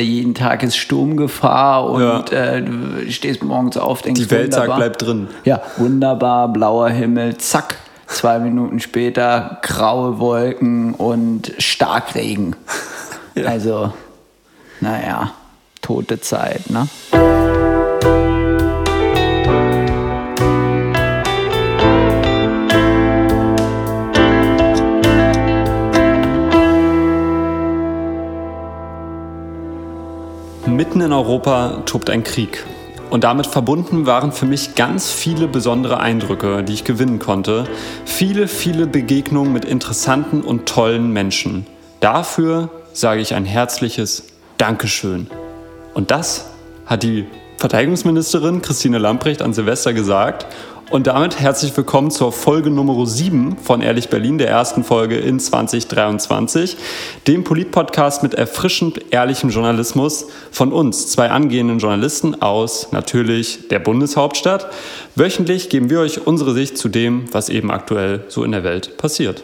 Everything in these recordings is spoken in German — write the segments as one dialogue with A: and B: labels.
A: jeden Tag ist Sturmgefahr und ja. äh, du stehst morgens auf, denkst
B: Die Welt sagt, bleibt drin.
A: Ja, wunderbar, blauer Himmel, zack, zwei Minuten später graue Wolken und Starkregen. Ja. Also, naja, tote Zeit, ne?
B: Mitten in Europa tobt ein Krieg. Und damit verbunden waren für mich ganz viele besondere Eindrücke, die ich gewinnen konnte. Viele, viele Begegnungen mit interessanten und tollen Menschen. Dafür sage ich ein herzliches Dankeschön. Und das hat die Verteidigungsministerin Christine Lamprecht an Silvester gesagt. Und damit herzlich willkommen zur Folge Nummer 7 von Ehrlich Berlin, der ersten Folge in 2023, dem Politpodcast mit erfrischend ehrlichem Journalismus von uns, zwei angehenden Journalisten aus natürlich der Bundeshauptstadt. Wöchentlich geben wir euch unsere Sicht zu dem, was eben aktuell so in der Welt passiert.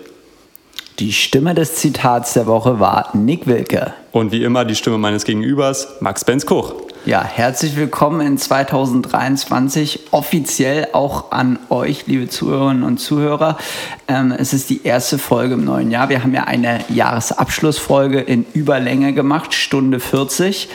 A: Die Stimme des Zitats der Woche war Nick Wilke.
B: Und wie immer die Stimme meines Gegenübers, Max Benz Koch.
A: Ja, herzlich willkommen in 2023. Offiziell auch an euch, liebe Zuhörerinnen und Zuhörer. Ähm, es ist die erste Folge im neuen Jahr. Wir haben ja eine Jahresabschlussfolge in Überlänge gemacht, Stunde 40.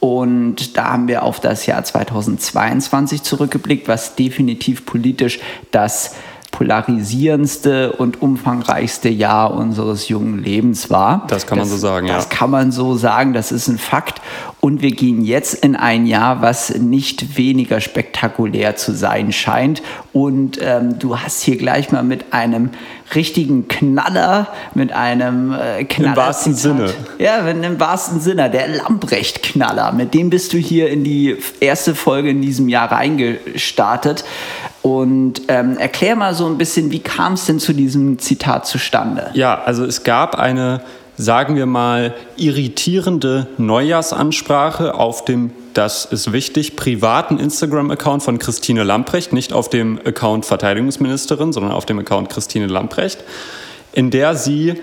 A: Und da haben wir auf das Jahr 2022 zurückgeblickt, was definitiv politisch das polarisierendste und umfangreichste Jahr unseres jungen Lebens war.
B: Das kann man
A: das,
B: so sagen,
A: ja. Das kann man so sagen, das ist ein Fakt. Und wir gehen jetzt in ein Jahr, was nicht weniger spektakulär zu sein scheint. Und ähm, du hast hier gleich mal mit einem richtigen Knaller, mit einem äh, Knaller.
B: Im wahrsten Sinne.
A: Ja, im wahrsten Sinne, der Lamprecht-Knaller. Mit dem bist du hier in die erste Folge in diesem Jahr reingestartet. Und ähm, erklär mal so ein bisschen, wie kam es denn zu diesem Zitat zustande?
B: Ja, also es gab eine sagen wir mal, irritierende Neujahrsansprache auf dem, das ist wichtig, privaten Instagram-Account von Christine Lamprecht, nicht auf dem Account Verteidigungsministerin, sondern auf dem Account Christine Lamprecht, in der sie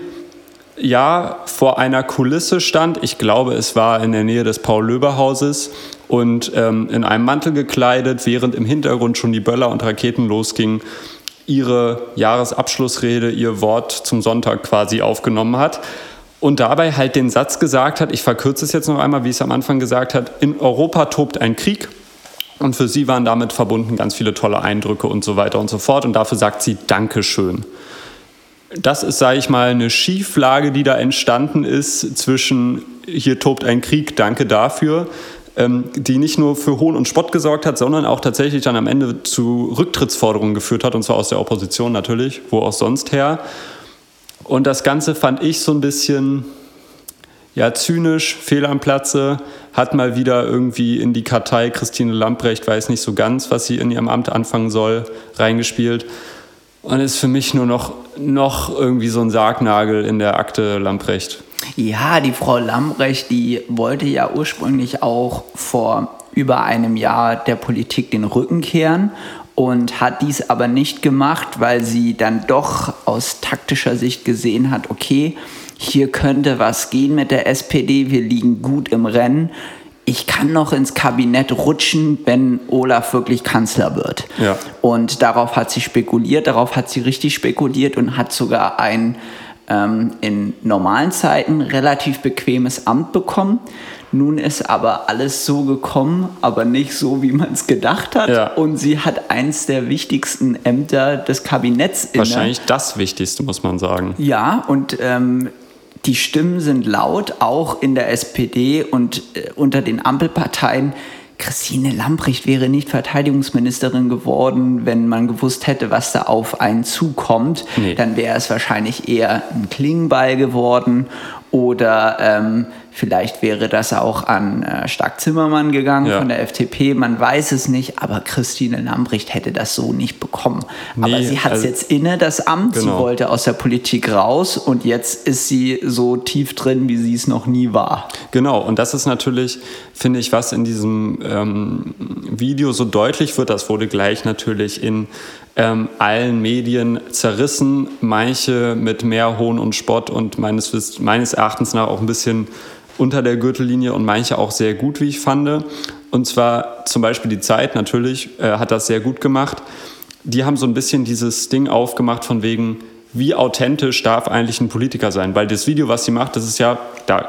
B: ja vor einer Kulisse stand. Ich glaube, es war in der Nähe des Paul-Löber-Hauses und ähm, in einem Mantel gekleidet, während im Hintergrund schon die Böller und Raketen losgingen, ihre Jahresabschlussrede, ihr Wort zum Sonntag quasi aufgenommen hat und dabei halt den Satz gesagt hat, ich verkürze es jetzt noch einmal, wie es am Anfang gesagt hat, in Europa tobt ein Krieg und für sie waren damit verbunden ganz viele tolle Eindrücke und so weiter und so fort und dafür sagt sie Dankeschön. Das ist, sage ich mal, eine Schieflage, die da entstanden ist zwischen hier tobt ein Krieg, danke dafür, die nicht nur für Hohn und Spott gesorgt hat, sondern auch tatsächlich dann am Ende zu Rücktrittsforderungen geführt hat, und zwar aus der Opposition natürlich, wo auch sonst her. Und das Ganze fand ich so ein bisschen ja, zynisch, fehl am Platze, hat mal wieder irgendwie in die Kartei Christine Lamprecht, weiß nicht so ganz, was sie in ihrem Amt anfangen soll, reingespielt. Und ist für mich nur noch, noch irgendwie so ein Sargnagel in der Akte Lamprecht.
A: Ja, die Frau Lamprecht, die wollte ja ursprünglich auch vor über einem Jahr der Politik den Rücken kehren und hat dies aber nicht gemacht, weil sie dann doch aus taktischer Sicht gesehen hat, okay, hier könnte was gehen mit der SPD, wir liegen gut im Rennen. Ich kann noch ins Kabinett rutschen, wenn Olaf wirklich Kanzler wird. Ja. Und darauf hat sie spekuliert, darauf hat sie richtig spekuliert und hat sogar ein ähm, in normalen Zeiten relativ bequemes Amt bekommen. Nun ist aber alles so gekommen, aber nicht so, wie man es gedacht hat. Ja. Und sie hat eins der wichtigsten Ämter des Kabinetts
B: inne. Wahrscheinlich das Wichtigste, muss man sagen.
A: Ja, und ähm, die Stimmen sind laut, auch in der SPD und äh, unter den Ampelparteien. Christine Lamprecht wäre nicht Verteidigungsministerin geworden, wenn man gewusst hätte, was da auf einen zukommt. Nee. Dann wäre es wahrscheinlich eher ein Klingenball geworden oder ähm, Vielleicht wäre das auch an äh, Stark Zimmermann gegangen ja. von der FDP. Man weiß es nicht, aber Christine Lambrecht hätte das so nicht bekommen. Nee, aber sie hat es also, jetzt inne, das Amt. Genau. Sie wollte aus der Politik raus und jetzt ist sie so tief drin, wie sie es noch nie war.
B: Genau, und das ist natürlich, finde ich, was in diesem ähm, Video so deutlich wird. Das wurde gleich natürlich in ähm, allen Medien zerrissen, manche mit mehr Hohn und Spott und meines, meines Erachtens nach auch ein bisschen unter der Gürtellinie und manche auch sehr gut, wie ich fand. Und zwar zum Beispiel die Zeit natürlich äh, hat das sehr gut gemacht. Die haben so ein bisschen dieses Ding aufgemacht von wegen, wie authentisch darf eigentlich ein Politiker sein? Weil das Video, was sie macht, das ist ja,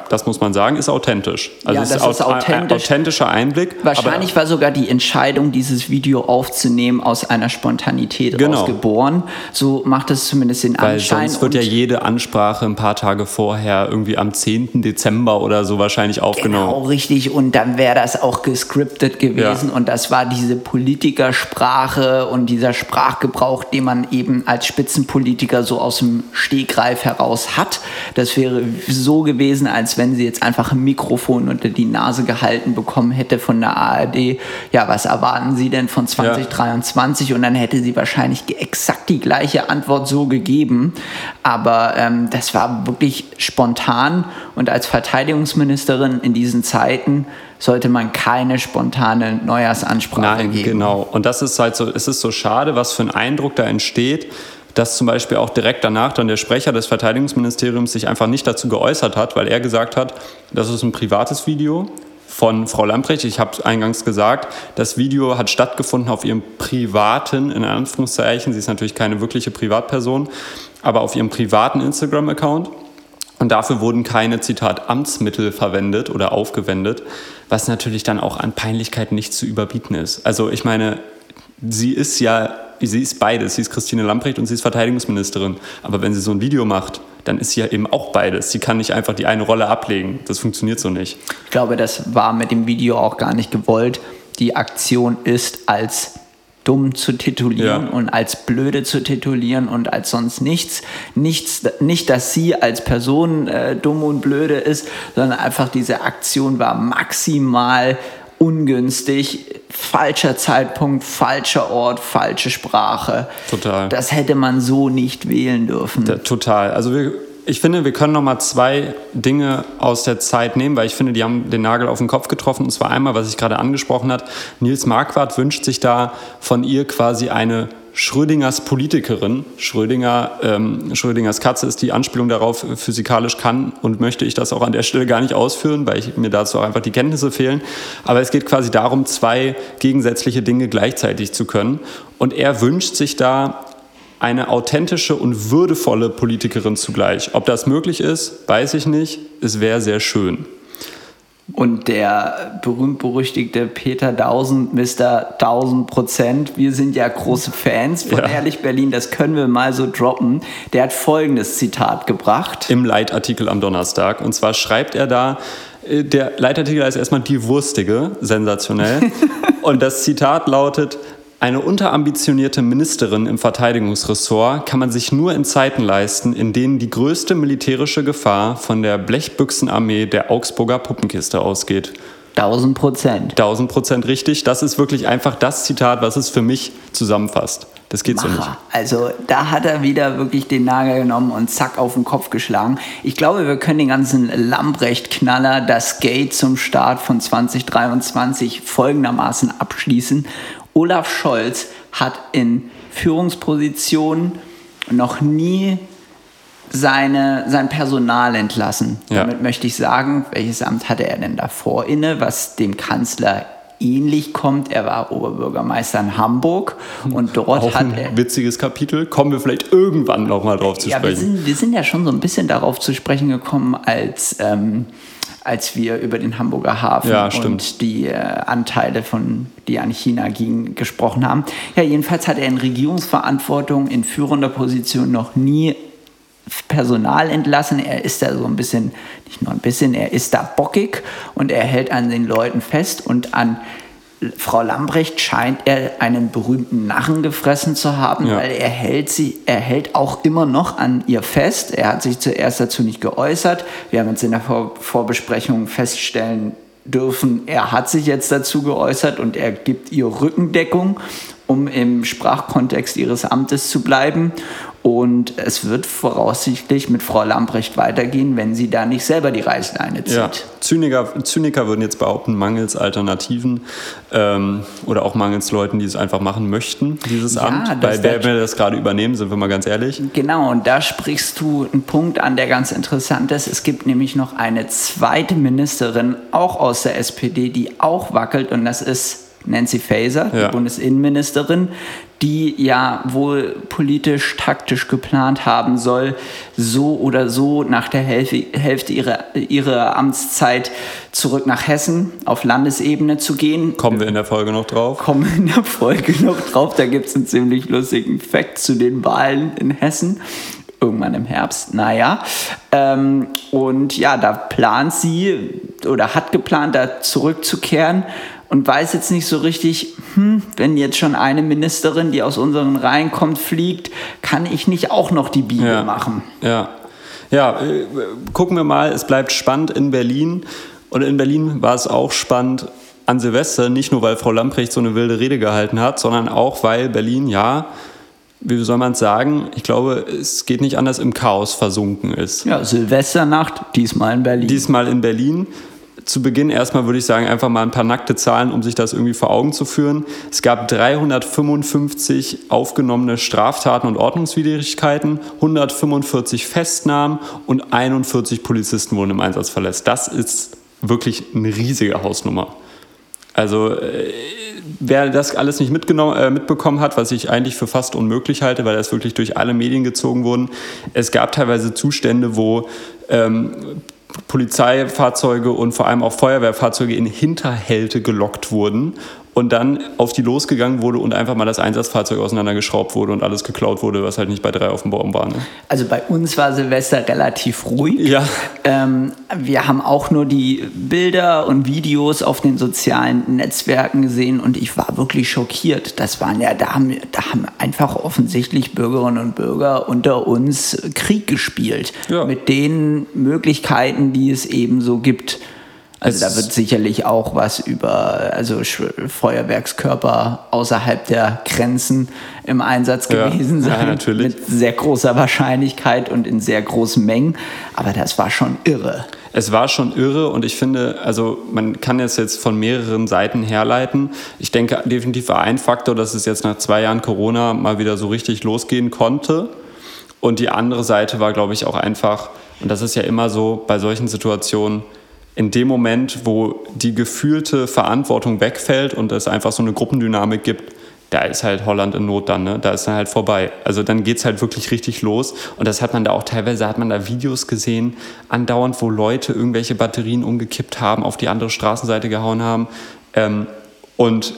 B: das muss man sagen, ist authentisch.
A: Also ja, das ist, ist authentisch. ein
B: authentischer Einblick.
A: Wahrscheinlich war sogar die Entscheidung, dieses Video aufzunehmen, aus einer Spontanität genau. rausgeboren. So macht es zumindest den
B: Weil
A: Anschein.
B: Sonst wird ja jede Ansprache ein paar Tage vorher, irgendwie am 10. Dezember oder so wahrscheinlich aufgenommen.
A: Genau, richtig. Und dann wäre das auch gescriptet gewesen. Ja. Und das war diese Politikersprache und dieser Sprachgebrauch, den man eben als Spitzenpolitiker so aus dem Stegreif heraus hat. Das wäre so gewesen, als wenn sie jetzt einfach ein Mikrofon unter die Nase gehalten bekommen hätte von der ARD. Ja, was erwarten Sie denn von 2023? Ja. Und dann hätte sie wahrscheinlich exakt die gleiche Antwort so gegeben. Aber ähm, das war wirklich spontan und als Verteidigungsministerin in diesen Zeiten sollte man keine spontane Neujahrsansprache
B: Nein,
A: geben.
B: Genau. Und das ist halt so, es ist so schade, was für ein Eindruck da entsteht, dass zum Beispiel auch direkt danach dann der Sprecher des Verteidigungsministeriums sich einfach nicht dazu geäußert hat, weil er gesagt hat, das ist ein privates Video von Frau Lamprecht. Ich habe eingangs gesagt, das Video hat stattgefunden auf ihrem privaten, in Anführungszeichen, sie ist natürlich keine wirkliche Privatperson, aber auf ihrem privaten Instagram-Account. Und dafür wurden keine, Zitat, Amtsmittel verwendet oder aufgewendet, was natürlich dann auch an Peinlichkeit nicht zu überbieten ist. Also ich meine, sie ist ja sie ist beides. Sie ist Christine Lamprecht und sie ist Verteidigungsministerin. Aber wenn sie so ein Video macht, dann ist sie ja eben auch beides. Sie kann nicht einfach die eine Rolle ablegen. Das funktioniert so nicht.
A: Ich glaube, das war mit dem Video auch gar nicht gewollt. Die Aktion ist als dumm zu titulieren ja. und als blöde zu titulieren und als sonst nichts. nichts nicht, dass sie als Person äh, dumm und blöde ist, sondern einfach diese Aktion war maximal ungünstig, falscher Zeitpunkt, falscher Ort, falsche Sprache.
B: Total.
A: Das hätte man so nicht wählen dürfen.
B: Da, total. Also wir, ich finde, wir können noch mal zwei Dinge aus der Zeit nehmen, weil ich finde, die haben den Nagel auf den Kopf getroffen. Und zwar einmal, was ich gerade angesprochen habe. Nils Marquardt wünscht sich da von ihr quasi eine Schrödingers Politikerin. Schrödinger, ähm, Schrödingers Katze ist die Anspielung darauf, physikalisch kann und möchte ich das auch an der Stelle gar nicht ausführen, weil ich, mir dazu auch einfach die Kenntnisse fehlen. Aber es geht quasi darum, zwei gegensätzliche Dinge gleichzeitig zu können. Und er wünscht sich da eine authentische und würdevolle Politikerin zugleich. Ob das möglich ist, weiß ich nicht. Es wäre sehr schön.
A: Und der berühmt-berüchtigte Peter Dausend, Mr. 1000 Prozent, wir sind ja große Fans von ja. Ehrlich Berlin, das können wir mal so droppen. Der hat folgendes Zitat gebracht.
B: Im Leitartikel am Donnerstag. Und zwar schreibt er da, äh, der Leitartikel ist erstmal die Wurstige, sensationell. Und das Zitat lautet, eine unterambitionierte Ministerin im Verteidigungsressort kann man sich nur in Zeiten leisten, in denen die größte militärische Gefahr von der Blechbüchsenarmee der Augsburger Puppenkiste ausgeht.
A: 1000 Prozent.
B: 1000 Prozent richtig. Das ist wirklich einfach das Zitat, was es für mich zusammenfasst. Das geht so nicht.
A: Also da hat er wieder wirklich den Nagel genommen und zack auf den Kopf geschlagen. Ich glaube, wir können den ganzen Lambrecht-Knaller, das Gate zum Start von 2023 folgendermaßen abschließen. Olaf Scholz hat in Führungspositionen noch nie seine, sein Personal entlassen. Ja. Damit möchte ich sagen, welches Amt hatte er denn davor inne, was dem Kanzler ähnlich kommt. Er war Oberbürgermeister in Hamburg und dort
B: Auch
A: hat
B: er. Witziges Kapitel. Kommen wir vielleicht irgendwann nochmal drauf zu
A: ja,
B: sprechen.
A: Wir sind, wir sind ja schon so ein bisschen darauf zu sprechen gekommen, als. Ähm, als wir über den Hamburger Hafen
B: ja,
A: und die äh, Anteile von, die an China gingen, gesprochen haben. Ja, jedenfalls hat er in Regierungsverantwortung in führender Position noch nie Personal entlassen. Er ist da so ein bisschen, nicht nur ein bisschen, er ist da bockig und er hält an den Leuten fest und an Frau Lambrecht scheint er einen berühmten Narren gefressen zu haben, ja. weil er hält sie, er hält auch immer noch an ihr fest. Er hat sich zuerst dazu nicht geäußert. Wir haben uns in der Vor Vorbesprechung feststellen dürfen, er hat sich jetzt dazu geäußert und er gibt ihr Rückendeckung, um im Sprachkontext ihres Amtes zu bleiben. Und es wird voraussichtlich mit Frau Lamprecht weitergehen, wenn sie da nicht selber die Reißleine zieht. Ja.
B: Zyniker, Zyniker würden jetzt behaupten, mangels Alternativen ähm, oder auch mangels Leuten, die es einfach machen möchten, dieses ja, Amt. Weil wer will das gerade übernehmen, sind wir mal ganz ehrlich.
A: Genau, und da sprichst du einen Punkt an, der ganz interessant ist. Es gibt nämlich noch eine zweite Ministerin, auch aus der SPD, die auch wackelt, und das ist Nancy Faeser, ja. die Bundesinnenministerin, die ja wohl politisch, taktisch geplant haben soll, so oder so nach der Hälfte ihrer, ihrer Amtszeit zurück nach Hessen auf Landesebene zu gehen.
B: Kommen wir in der Folge noch drauf?
A: Kommen wir in der Folge noch drauf. Da gibt es einen ziemlich lustigen Fakt zu den Wahlen in Hessen irgendwann im Herbst, naja. Ähm, und ja, da plant sie oder hat geplant, da zurückzukehren und weiß jetzt nicht so richtig, hm, wenn jetzt schon eine Ministerin, die aus unseren Reihen kommt, fliegt, kann ich nicht auch noch die Biege
B: ja.
A: machen.
B: Ja. Ja, äh, gucken wir mal, es bleibt spannend in Berlin. Und in Berlin war es auch spannend an Silvester, nicht nur weil Frau Lamprecht so eine wilde Rede gehalten hat, sondern auch weil Berlin, ja, wie soll man es sagen, ich glaube, es geht nicht anders, im Chaos versunken ist.
A: Ja, Silvesternacht, diesmal in Berlin.
B: Diesmal in Berlin zu Beginn erstmal würde ich sagen, einfach mal ein paar nackte Zahlen, um sich das irgendwie vor Augen zu führen. Es gab 355 aufgenommene Straftaten und Ordnungswidrigkeiten, 145 Festnahmen und 41 Polizisten wurden im Einsatz verletzt. Das ist wirklich eine riesige Hausnummer. Also äh, wer das alles nicht äh, mitbekommen hat, was ich eigentlich für fast unmöglich halte, weil das wirklich durch alle Medien gezogen wurden, es gab teilweise Zustände, wo ähm, Polizeifahrzeuge und vor allem auch Feuerwehrfahrzeuge in Hinterhälte gelockt wurden und dann auf die losgegangen wurde und einfach mal das Einsatzfahrzeug auseinandergeschraubt wurde und alles geklaut wurde, was halt nicht bei drei auf dem Baum war. Ne?
A: Also bei uns war Silvester relativ ruhig.
B: Ja.
A: Ähm, wir haben auch nur die Bilder und Videos auf den sozialen Netzwerken gesehen und ich war wirklich schockiert. Das waren ja, da haben, da haben einfach offensichtlich Bürgerinnen und Bürger unter uns Krieg gespielt. Ja. Mit den Möglichkeiten, die es eben so gibt. Also da wird sicherlich auch was über also Feuerwerkskörper außerhalb der Grenzen im Einsatz gewesen ja, sein. Ja,
B: natürlich.
A: Mit sehr großer Wahrscheinlichkeit und in sehr großen Mengen. Aber das war schon irre.
B: Es war schon irre und ich finde, also man kann es jetzt von mehreren Seiten herleiten. Ich denke definitiv war ein Faktor, dass es jetzt nach zwei Jahren Corona mal wieder so richtig losgehen konnte. Und die andere Seite war, glaube ich, auch einfach, und das ist ja immer so bei solchen Situationen, in dem Moment, wo die gefühlte Verantwortung wegfällt und es einfach so eine Gruppendynamik gibt, da ist halt Holland in Not dann, ne? da ist dann halt vorbei. Also dann geht es halt wirklich richtig los. Und das hat man da auch teilweise, hat man da Videos gesehen, andauernd, wo Leute irgendwelche Batterien umgekippt haben, auf die andere Straßenseite gehauen haben. Ähm, und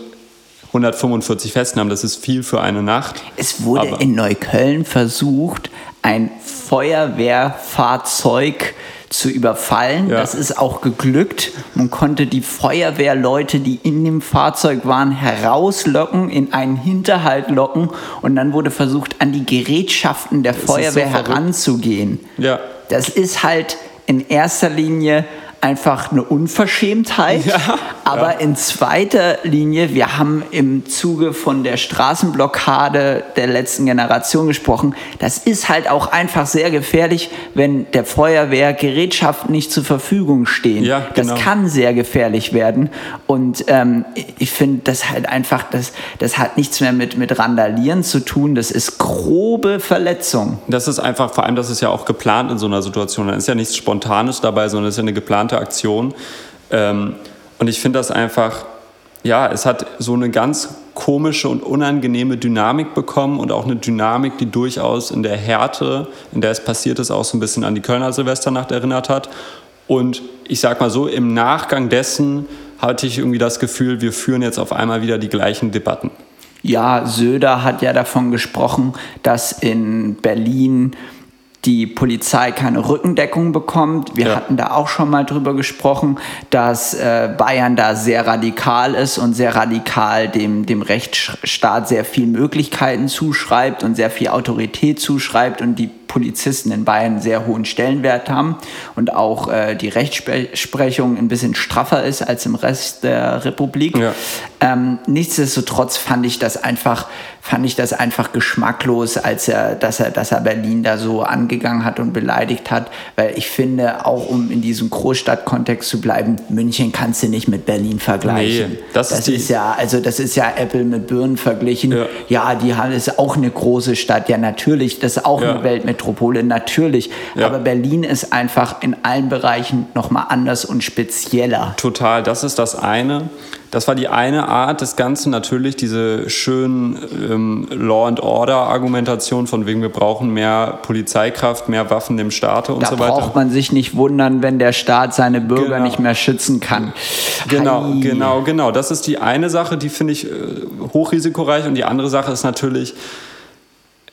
B: 145 Festnahmen, das ist viel für eine Nacht.
A: Es wurde in Neukölln versucht, ein Feuerwehrfahrzeug zu überfallen. Ja. Das ist auch geglückt. Man konnte die Feuerwehrleute, die in dem Fahrzeug waren, herauslocken, in einen Hinterhalt locken und dann wurde versucht, an die Gerätschaften der das Feuerwehr so heranzugehen.
B: Ja.
A: Das ist halt in erster Linie einfach eine Unverschämtheit. Ja, aber ja. in zweiter Linie, wir haben im Zuge von der Straßenblockade der letzten Generation gesprochen, das ist halt auch einfach sehr gefährlich, wenn der Feuerwehr Gerätschaften nicht zur Verfügung stehen.
B: Ja,
A: genau. Das kann sehr gefährlich werden. Und ähm, ich finde, das halt einfach, das, das hat nichts mehr mit, mit Randalieren zu tun. Das ist grobe Verletzung.
B: Das ist einfach, vor allem, das ist ja auch geplant in so einer Situation. Da ist ja nichts Spontanes dabei, sondern es ist ja eine geplante Aktion. Ähm, und ich finde das einfach, ja, es hat so eine ganz komische und unangenehme Dynamik bekommen und auch eine Dynamik, die durchaus in der Härte, in der es passiert ist, auch so ein bisschen an die Kölner Silvesternacht erinnert hat. Und ich sag mal so, im Nachgang dessen hatte ich irgendwie das Gefühl, wir führen jetzt auf einmal wieder die gleichen Debatten.
A: Ja, Söder hat ja davon gesprochen, dass in Berlin die Polizei keine Rückendeckung bekommt. Wir ja. hatten da auch schon mal drüber gesprochen, dass äh, Bayern da sehr radikal ist und sehr radikal dem, dem Rechtsstaat sehr viel Möglichkeiten zuschreibt und sehr viel Autorität zuschreibt und die Polizisten in Bayern einen sehr hohen Stellenwert haben und auch äh, die Rechtsprechung ein bisschen straffer ist als im Rest der Republik. Ja. Ähm, nichtsdestotrotz fand ich das einfach fand ich das einfach geschmacklos, als er, dass er, dass er Berlin da so angegangen hat und beleidigt hat, weil ich finde, auch um in diesem Großstadtkontext zu bleiben, München kannst du nicht mit Berlin vergleichen. Nee, das, das ist, ist, ja, also das ist ja Apple mit Birnen verglichen. Ja, ja die Halle ist auch eine große Stadt, ja natürlich, das ist auch ja. eine Weltmetropole, natürlich. Ja. Aber Berlin ist einfach in allen Bereichen nochmal anders und spezieller.
B: Total, das ist das eine. Das war die eine Art des Ganzen, natürlich diese schönen ähm, Law and Order Argumentation von wegen wir brauchen mehr Polizeikraft, mehr Waffen im Staate und
A: da
B: so weiter.
A: Da braucht man sich nicht wundern, wenn der Staat seine Bürger genau. nicht mehr schützen kann.
B: Genau, Hi. genau, genau. Das ist die eine Sache, die finde ich äh, hochrisikoreich und die andere Sache ist natürlich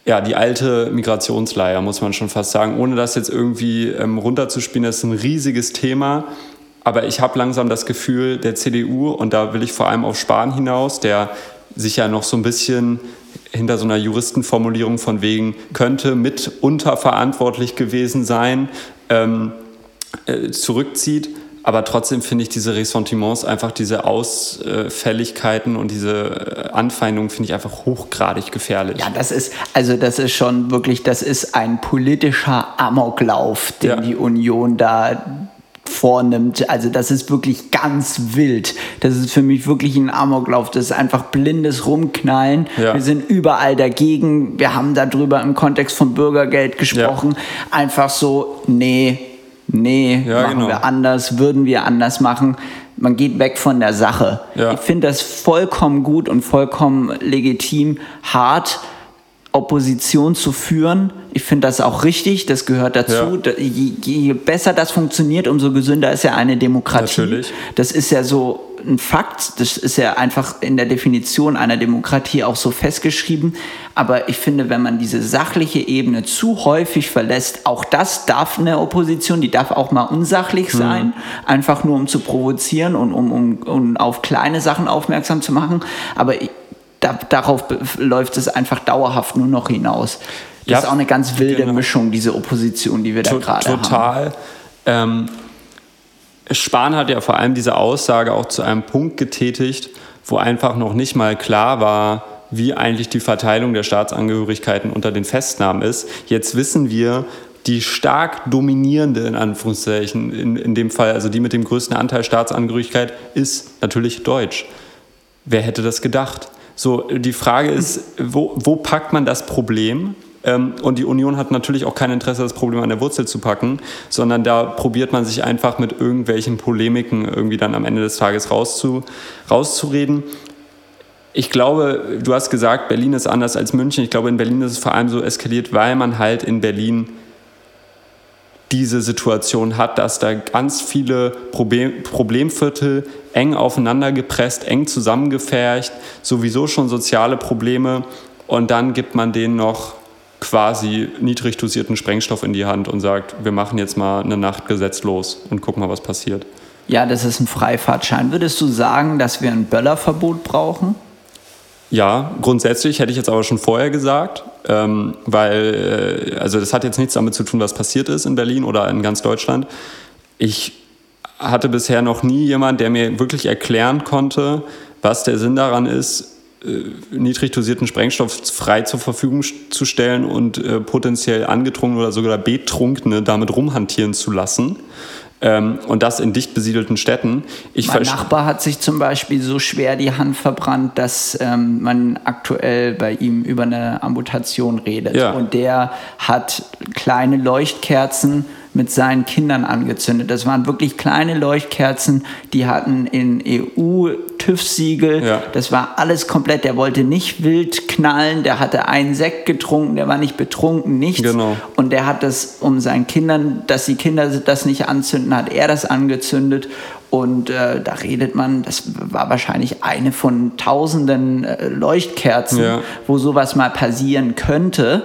B: ja, die alte Migrationsleier, muss man schon fast sagen, ohne das jetzt irgendwie ähm, runterzuspielen, das ist ein riesiges Thema. Aber ich habe langsam das Gefühl, der CDU, und da will ich vor allem auf Spahn hinaus, der sich ja noch so ein bisschen hinter so einer Juristenformulierung von wegen könnte mitunter verantwortlich gewesen sein, ähm, äh, zurückzieht. Aber trotzdem finde ich diese Ressentiments, einfach diese Ausfälligkeiten und diese Anfeindungen, finde ich einfach hochgradig gefährlich.
A: Ja, das ist, also das ist schon wirklich, das ist ein politischer Amoklauf, den ja. die Union da vornimmt. Also das ist wirklich ganz wild. Das ist für mich wirklich ein Amoklauf. Das ist einfach blindes Rumknallen. Ja. Wir sind überall dagegen. Wir haben darüber im Kontext von Bürgergeld gesprochen. Ja. Einfach so, nee, nee, ja, machen genau. wir anders, würden wir anders machen. Man geht weg von der Sache. Ich finde das vollkommen gut und vollkommen legitim, hart Opposition zu führen. Ich finde das auch richtig, das gehört dazu. Ja. Je, je, besser das funktioniert, umso gesünder ist ja eine Demokratie. Natürlich. Das ist ja so ein Fakt, das ist ja einfach in der Definition einer Demokratie auch so festgeschrieben. Aber ich finde, wenn man diese sachliche Ebene zu häufig verlässt, auch das darf eine Opposition, die darf auch mal unsachlich mhm. sein, mhm. einfach nur um zu provozieren und um, um, um auf kleine Sachen aufmerksam zu machen. Aber ich, da, darauf läuft es einfach dauerhaft nur noch hinaus. Das ja, ist auch eine ganz wilde genau. Mischung, diese Opposition, die wir da gerade haben.
B: Total. Ähm, Spahn hat ja vor allem diese Aussage auch zu einem Punkt getätigt, wo einfach noch nicht mal klar war, wie eigentlich die Verteilung der Staatsangehörigkeiten unter den Festnahmen ist. Jetzt wissen wir, die stark dominierende, in Anführungszeichen, in, in dem Fall, also die mit dem größten Anteil Staatsangehörigkeit, ist natürlich Deutsch. Wer hätte das gedacht? So, die Frage ist, wo, wo packt man das Problem? Ähm, und die Union hat natürlich auch kein Interesse, das Problem an der Wurzel zu packen, sondern da probiert man sich einfach mit irgendwelchen Polemiken irgendwie dann am Ende des Tages rauszu, rauszureden. Ich glaube, du hast gesagt, Berlin ist anders als München. Ich glaube, in Berlin ist es vor allem so eskaliert, weil man halt in Berlin diese Situation hat, dass da ganz viele Problem, Problemviertel eng aufeinander gepresst, eng zusammengefärcht, sowieso schon soziale Probleme und dann gibt man denen noch quasi niedrig dosierten Sprengstoff in die Hand und sagt, wir machen jetzt mal eine Nacht gesetzlos und gucken mal, was passiert.
A: Ja, das ist ein Freifahrtschein. Würdest du sagen, dass wir ein Böllerverbot brauchen?
B: Ja, grundsätzlich hätte ich jetzt aber schon vorher gesagt, ähm, weil, äh, also das hat jetzt nichts damit zu tun, was passiert ist in Berlin oder in ganz Deutschland. Ich hatte bisher noch nie jemand, der mir wirklich erklären konnte, was der Sinn daran ist, niedrig dosierten Sprengstoff frei zur Verfügung zu stellen und äh, potenziell angetrunken oder sogar Betrunkene damit rumhantieren zu lassen. Ähm, und das in dicht besiedelten Städten.
A: Ich mein Nachbar hat sich zum Beispiel so schwer die Hand verbrannt, dass ähm, man aktuell bei ihm über eine Amputation redet. Ja. Und der hat kleine Leuchtkerzen mit seinen Kindern angezündet. Das waren wirklich kleine Leuchtkerzen, die hatten in EU TÜV-Siegel. Ja. Das war alles komplett. Der wollte nicht wild knallen, der hatte einen Sekt getrunken, der war nicht betrunken, nichts. Genau. Und der hat das, um seinen Kindern, dass die Kinder das nicht anzünden, hat er das angezündet. Und äh, da redet man, das war wahrscheinlich eine von tausenden äh, Leuchtkerzen, ja. wo sowas mal passieren könnte.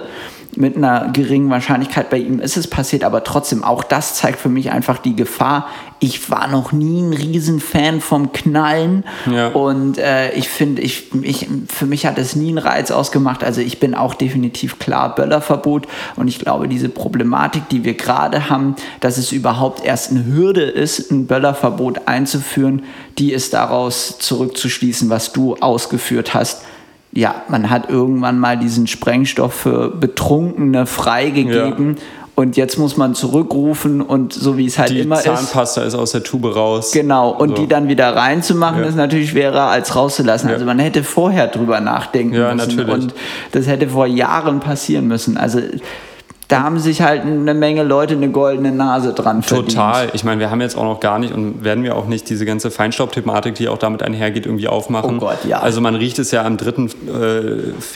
A: Mit einer geringen Wahrscheinlichkeit bei ihm ist es passiert, aber trotzdem, auch das zeigt für mich einfach die Gefahr. Ich war noch nie ein Riesenfan vom Knallen
B: Ja.
A: und äh, ich finde, ich, ich, für mich hat es nie einen Reiz ausgemacht. Also ich bin auch definitiv klar Böllerverbot und ich glaube, diese Problematik, die wir gerade haben, dass es überhaupt erst eine Hürde ist, ein Böllerverbot einzuführen, die ist daraus zurückzuschließen, was du ausgeführt hast. Ja, man hat irgendwann mal diesen Sprengstoff für Betrunkene freigegeben und jetzt muss man zurückrufen und so wie es halt
B: Die
A: immer ist.
B: Zahnpasta ist aus der Tube raus.
A: Genau, und
B: So.
A: die dann wieder reinzumachen,
B: Ja.
A: ist natürlich schwerer als rauszulassen.
B: Ja.
A: Also man hätte vorher drüber nachdenken
B: Ja,
A: müssen.
B: natürlich.
A: Und das hätte vor Jahren passieren müssen. Also da haben sich halt eine Menge Leute eine goldene Nase dran verdient.
B: Total. Ich meine, wir haben jetzt auch noch gar nicht und werden wir auch nicht diese ganze Feinstaubthematik, die auch damit einhergeht, irgendwie aufmachen.
A: Oh Gott, ja.
B: Also man riecht es ja am 3.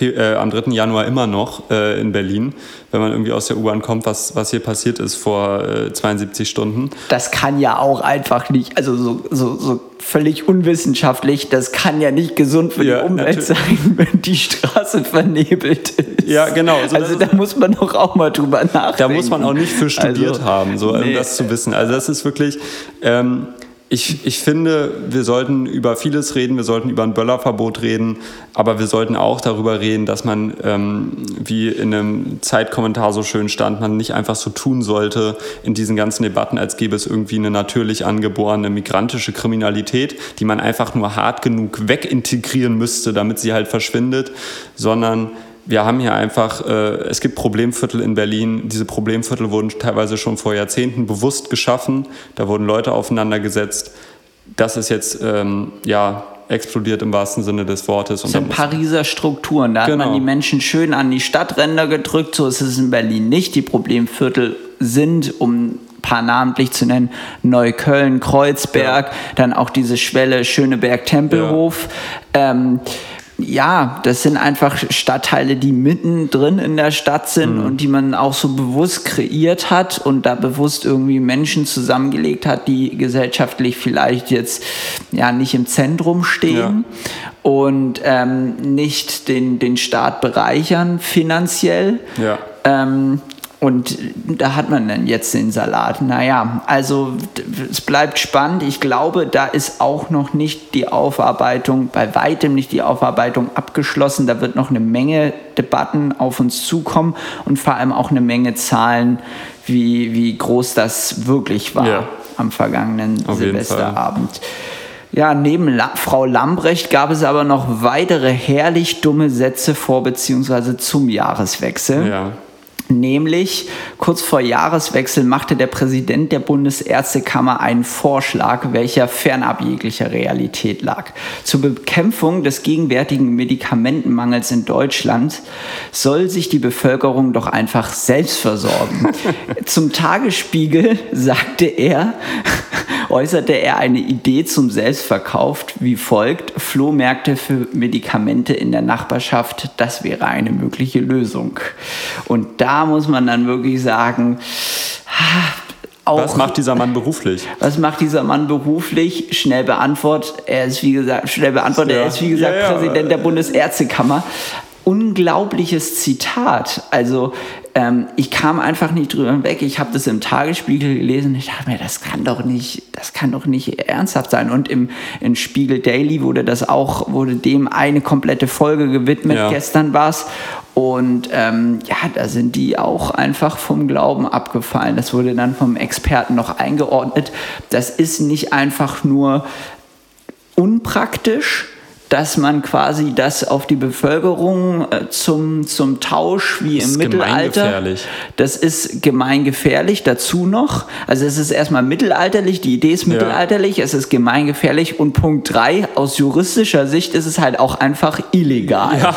B: Äh, äh, am 3. Januar immer noch äh, in Berlin, wenn man irgendwie aus der U-Bahn kommt, was, was hier passiert ist vor äh, 72 Stunden.
A: Das kann ja auch einfach nicht, also so, so, so völlig unwissenschaftlich, das kann ja nicht gesund für
B: Ja,
A: die Umwelt sein, wenn die Straße vernebelt ist.
B: Ja, genau. So,
A: Also da muss man doch auch mal drüber nachdenken.
B: Da muss man auch nicht für studiert
A: Also,
B: haben, so, um
A: nee.
B: das zu wissen. Also das ist wirklich, ähm, ich, ich finde, wir sollten über vieles reden, wir sollten über ein Böllerverbot reden, aber wir sollten auch darüber reden, dass man, ähm, wie in einem Zeitkommentar so schön stand, man nicht einfach so tun sollte in diesen ganzen Debatten, als gäbe es irgendwie eine natürlich angeborene migrantische Kriminalität, die man einfach nur hart genug wegintegrieren müsste, damit sie halt verschwindet, sondern wir haben hier einfach, äh, es gibt Problemviertel in Berlin. Diese Problemviertel wurden teilweise schon vor Jahrzehnten bewusst geschaffen. Da wurden Leute aufeinander gesetzt. Das ist jetzt, ähm, ja, explodiert im wahrsten Sinne des Wortes.
A: Das
B: da
A: sind Pariser Strukturen. Da hat
B: Genau.
A: man die Menschen schön an die Stadtränder gedrückt. So ist es in Berlin nicht. Die Problemviertel sind, um ein paar namentlich zu nennen, Neukölln, Kreuzberg, dann auch diese Schwelle Schöneberg-Tempelhof. Ähm, ja, das sind einfach Stadtteile, die mittendrin in der Stadt sind
B: Mhm.
A: und die man auch so bewusst kreiert hat und da bewusst irgendwie Menschen zusammengelegt hat, die gesellschaftlich vielleicht jetzt ja nicht im Zentrum stehen und ähm, nicht den, den Staat bereichern finanziell.
B: Ja.
A: Ähm, und da hat man dann jetzt den Salat. Naja, also es bleibt spannend. Ich glaube, da ist auch noch nicht die Aufarbeitung, bei weitem nicht die Aufarbeitung abgeschlossen. Da wird noch eine Menge Debatten auf uns zukommen und vor allem auch eine Menge Zahlen, wie, wie groß das wirklich war
B: Ja.
A: am vergangenen
B: Auf
A: Silvesterabend. Ja, neben La Frau Lambrecht gab es aber noch weitere herrlich dumme Sätze vor bzw. zum Jahreswechsel.
B: Ja.
A: Nämlich kurz vor Jahreswechsel machte der Präsident der Bundesärztekammer einen Vorschlag, welcher fernab jeglicher Realität lag. Zur Bekämpfung des gegenwärtigen Medikamentenmangels in Deutschland soll sich die Bevölkerung doch einfach selbst versorgen. Zum Tagesspiegel sagte er, äußerte er eine Idee zum Selbstverkauf wie folgt: Flohmärkte für Medikamente in der Nachbarschaft, das wäre eine mögliche Lösung. Und da muss man dann wirklich sagen, auch
B: Was macht dieser Mann beruflich?
A: was macht dieser Mann beruflich? Schnell beantwortet. Er ist wie gesagt, schnell beantwortet.
B: Ja.
A: Er ist wie gesagt
B: Ja, ja.
A: Präsident der Bundesärztekammer. Unglaubliches Zitat. Also ähm, ich kam einfach nicht drüber weg. Ich habe das im Tagesspiegel gelesen. Ich dachte mir, das kann doch nicht, das kann doch nicht ernsthaft sein. Und im, im Spiegel Daily wurde das auch, wurde dem eine komplette Folge gewidmet. Gestern war es. Und ähm, ja, da sind die auch einfach vom Glauben abgefallen. Das wurde dann vom Experten noch eingeordnet. Das ist nicht einfach nur unpraktisch, dass man quasi das auf die Bevölkerung äh, zum, zum Tausch wie
B: Das
A: im
B: ist
A: Mittelalter.
B: gemeingefährlich.
A: Das ist gemeingefährlich dazu noch. Also es ist erstmal mittelalterlich, die Idee ist mittelalterlich, es ist gemeingefährlich und Punkt drei aus juristischer Sicht ist es halt auch einfach illegal.
B: Ja.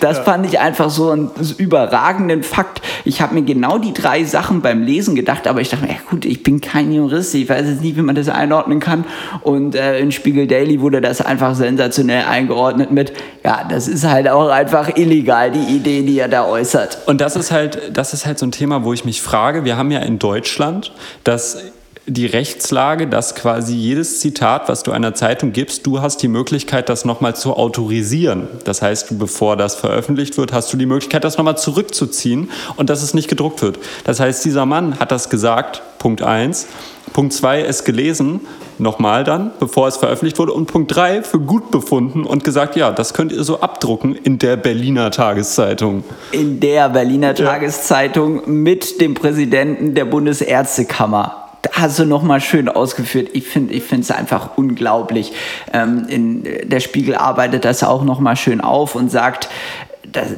A: Das fand ich einfach so einen überragenden Fakt. Ich habe mir genau die drei Sachen beim Lesen gedacht, aber ich dachte mir, ja gut, ich bin kein Jurist, ich weiß jetzt nicht, wie man das einordnen kann. Und äh, in Spiegel Daily wurde das einfach sensationell eingeordnet mit, ja, das ist halt auch einfach illegal, die Idee, die er da äußert.
B: Und das ist halt, das ist halt so ein Thema, wo ich mich frage, wir haben ja in Deutschland das die Rechtslage, dass quasi jedes Zitat, was du einer Zeitung gibst, du hast die Möglichkeit, das nochmal zu autorisieren. Das heißt, bevor das veröffentlicht wird, hast du die Möglichkeit, das nochmal zurückzuziehen und dass es nicht gedruckt wird. Das heißt, dieser Mann hat das gesagt, Punkt 1. Punkt 2, es gelesen, nochmal dann, bevor es veröffentlicht wurde. Und Punkt 3, für gut befunden und gesagt, ja, das könnt ihr so abdrucken in der Berliner Tageszeitung.
A: In der Berliner Tageszeitung mit dem Präsidenten der Bundesärztekammer hast du nochmal schön ausgeführt. Ich finde ich es einfach unglaublich. Ähm, in, der Spiegel arbeitet das auch nochmal schön auf und sagt,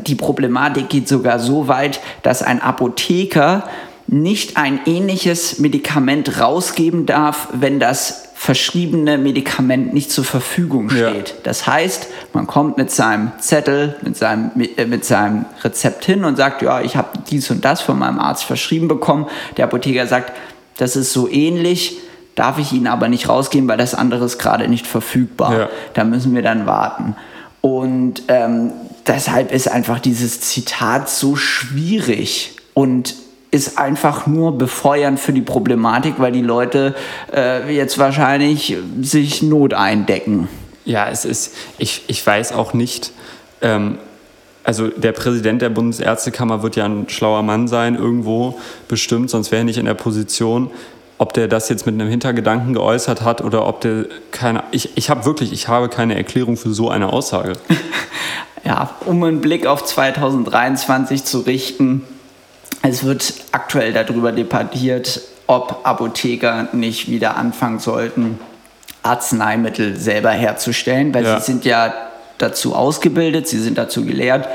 A: die Problematik geht sogar so weit, dass ein Apotheker nicht ein ähnliches Medikament rausgeben darf, wenn das verschriebene Medikament nicht zur Verfügung steht. Ja. Das heißt, man kommt mit seinem Zettel, mit seinem, äh, mit seinem Rezept hin und sagt, ja, ich habe dies und das von meinem Arzt verschrieben bekommen. Der Apotheker sagt, das ist so ähnlich, darf ich Ihnen aber nicht rausgeben, weil das andere ist gerade nicht verfügbar. Ja. Da müssen wir dann warten. Und ähm, deshalb ist einfach dieses Zitat so schwierig und ist einfach nur befeuernd für die Problematik, weil die Leute äh, jetzt wahrscheinlich sich Not eindecken.
B: Ja, es ist, ich, ich weiß auch nicht, ähm, also der Präsident der Bundesärztekammer wird ja ein schlauer Mann sein, irgendwo bestimmt, sonst wäre er nicht in der Position. Ob der das jetzt mit einem Hintergedanken geäußert hat oder ob der keine. Ich, ich habe wirklich, ich habe keine Erklärung für so eine Aussage.
A: ja, um einen Blick auf 2023 zu richten, es wird aktuell darüber debattiert, ob Apotheker nicht wieder anfangen sollten, Arzneimittel selber herzustellen, weil ja. sie sind ja dazu ausgebildet, sie sind dazu gelehrt.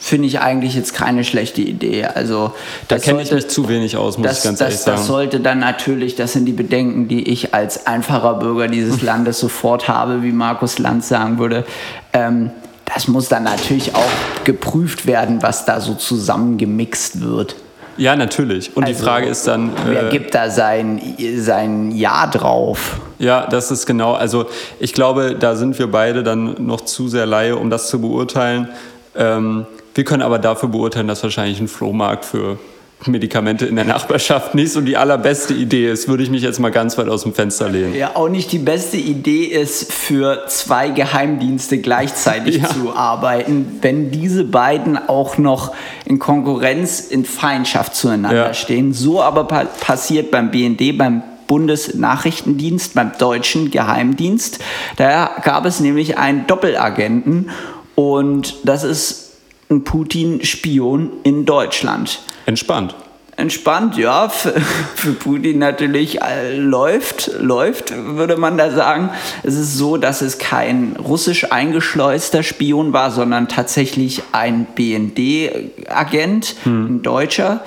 A: Finde ich eigentlich jetzt keine schlechte Idee. Also
B: da kenne ich mich zu wenig aus, muss
A: das,
B: ich ganz
A: das,
B: ehrlich sagen.
A: Das sollte dann natürlich, das sind die Bedenken, die ich als einfacher Bürger dieses Landes sofort habe, wie Markus Lanz sagen würde. Ähm, das muss dann natürlich auch geprüft werden, was da so zusammengemixt wird.
B: Ja, natürlich. Und also, die Frage ist dann.
A: Wer äh, gibt da sein, sein Ja drauf?
B: Ja, das ist genau. Also ich glaube, da sind wir beide dann noch zu sehr Laie, um das zu beurteilen. Ähm, wir können aber dafür beurteilen, dass wahrscheinlich ein Flohmarkt für Medikamente in der Nachbarschaft nicht so die allerbeste Idee ist, würde ich mich jetzt mal ganz weit aus dem Fenster lehnen.
A: Ja, auch nicht die beste Idee ist, für zwei Geheimdienste gleichzeitig ja. zu arbeiten, wenn diese beiden auch noch in Konkurrenz, in Feindschaft zueinander ja. stehen. So aber pa passiert beim BND, beim Bundesnachrichtendienst, beim deutschen Geheimdienst. Da gab es nämlich einen Doppelagenten und das ist ein Putin-Spion in Deutschland.
B: Entspannt.
A: Entspannt, ja, für, für Putin natürlich äh, läuft, läuft, würde man da sagen. Es ist so, dass es kein russisch eingeschleuster Spion war, sondern tatsächlich ein BND-Agent, hm. ein Deutscher.